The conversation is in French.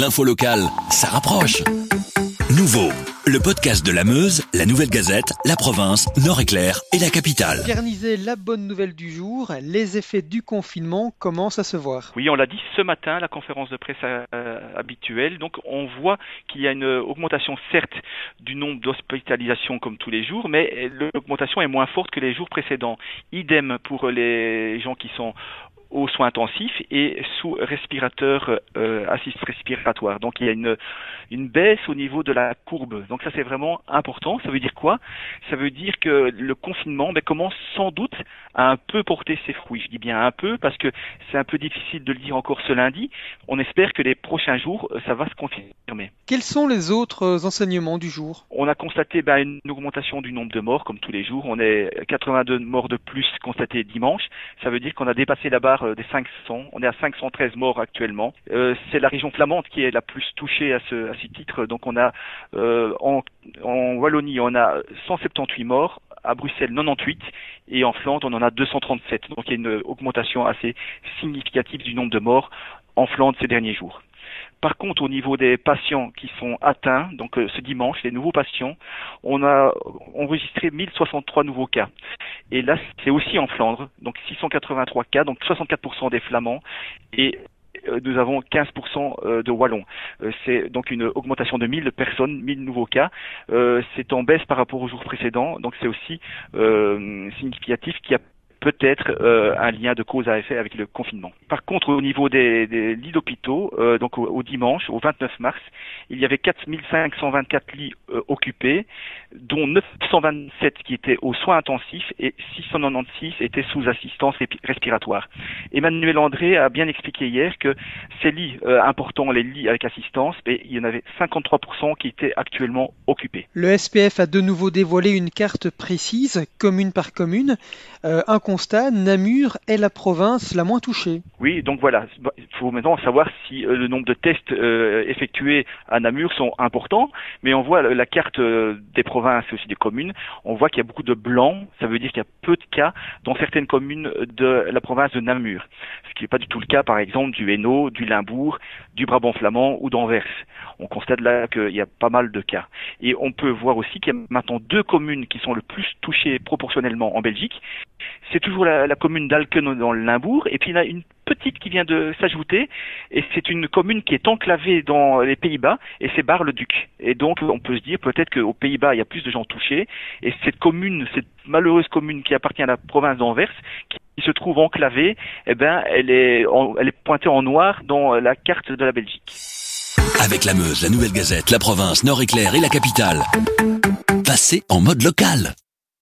L'info locale, ça rapproche. Nouveau, le podcast de la Meuse, la Nouvelle Gazette, la province, Nord-Éclair et la capitale. Garnisez la bonne nouvelle du jour, les effets du confinement commencent à se voir? Oui, on l'a dit ce matin, à la conférence de presse euh, habituelle. Donc on voit qu'il y a une augmentation certes du nombre d'hospitalisations comme tous les jours, mais l'augmentation est moins forte que les jours précédents. Idem pour les gens qui sont aux soins intensifs et sous respirateur euh, assist respiratoire. Donc il y a une, une baisse au niveau de la courbe. Donc ça c'est vraiment important. Ça veut dire quoi? Ça veut dire que le confinement ben, commence sans doute à un peu porter ses fruits. Je dis bien un peu parce que c'est un peu difficile de le dire encore ce lundi. On espère que les prochains jours, euh, ça va se confirmer. Quels sont les autres euh, enseignements du jour? On a constaté ben, une augmentation du nombre de morts comme tous les jours. On est 82 morts de plus constatés dimanche. Ça veut dire qu'on a dépassé la barre euh, des 500. On est à 513 morts actuellement. Euh, c'est la région flamande qui est la plus touchée à ce, titre. Donc on a euh, en, en Wallonie, on a 178 morts à Bruxelles 98 et en Flandre on en a 237. Donc il y a une augmentation assez significative du nombre de morts en Flandre ces derniers jours. Par contre, au niveau des patients qui sont atteints, donc euh, ce dimanche, les nouveaux patients, on a enregistré 1063 nouveaux cas. Et là, c'est aussi en Flandre, donc 683 cas, donc 64% des Flamands et euh, nous avons 15% euh, de Wallons. C'est donc une augmentation de 1000 personnes, 1000 nouveaux cas. C'est en baisse par rapport aux jours précédents, donc c'est aussi significatif qu'il y a peut-être euh, un lien de cause à effet avec le confinement. Par contre, au niveau des, des lits d'hôpitaux, euh, donc au, dimanche, au 29 mars, il y avait 4524 lits euh, occupés, dont 927 qui étaient aux soins intensifs et 696 étaient sous assistance respiratoire. Emmanuel André a bien expliqué hier que ces lits importants, les lits avec assistance, mais il y en avait 53% qui étaient actuellement occupés. Le SPF a de nouveau dévoilé une carte précise, commune par commune. un constat, Namur est la province la moins touchée. Oui, donc voilà, il faut maintenant savoir si euh, le nombre de tests euh, effectués à Namur sont importants, mais on voit la carte euh, des provinces et aussi des communes, on voit qu'il y a beaucoup de blancs, ça veut dire qu'il y a peu de cas dans certaines communes de la province de Namur, qui n'est pas du tout le cas par exemple du Hainaut, du Limbourg, du Brabant flamand ou d'Anvers. On constate là qu'il y a pas mal de cas. Et on peut voir aussi qu'il y a maintenant deux communes qui sont le plus touchées proportionnellement en Belgique, c'est toujours la, commune d'Alken dans le Limbourg, et puis il y en a une petite qui vient de s'ajouter, et c'est une commune qui est enclavée dans les Pays-Bas, et c'est Bar-le-Duc. Et donc on peut se dire peut-être qu'aux Pays-Bas il y a plus de gens touchés, et cette commune, cette malheureuse commune qui appartient à la province d'Anvers, se trouve enclavée, eh ben elle est, elle est pointée en noir dans la carte de la Belgique. Avec la Meuse, la Nouvelle Gazette, la province, Nord-Éclair et la capitale. Passez en mode local.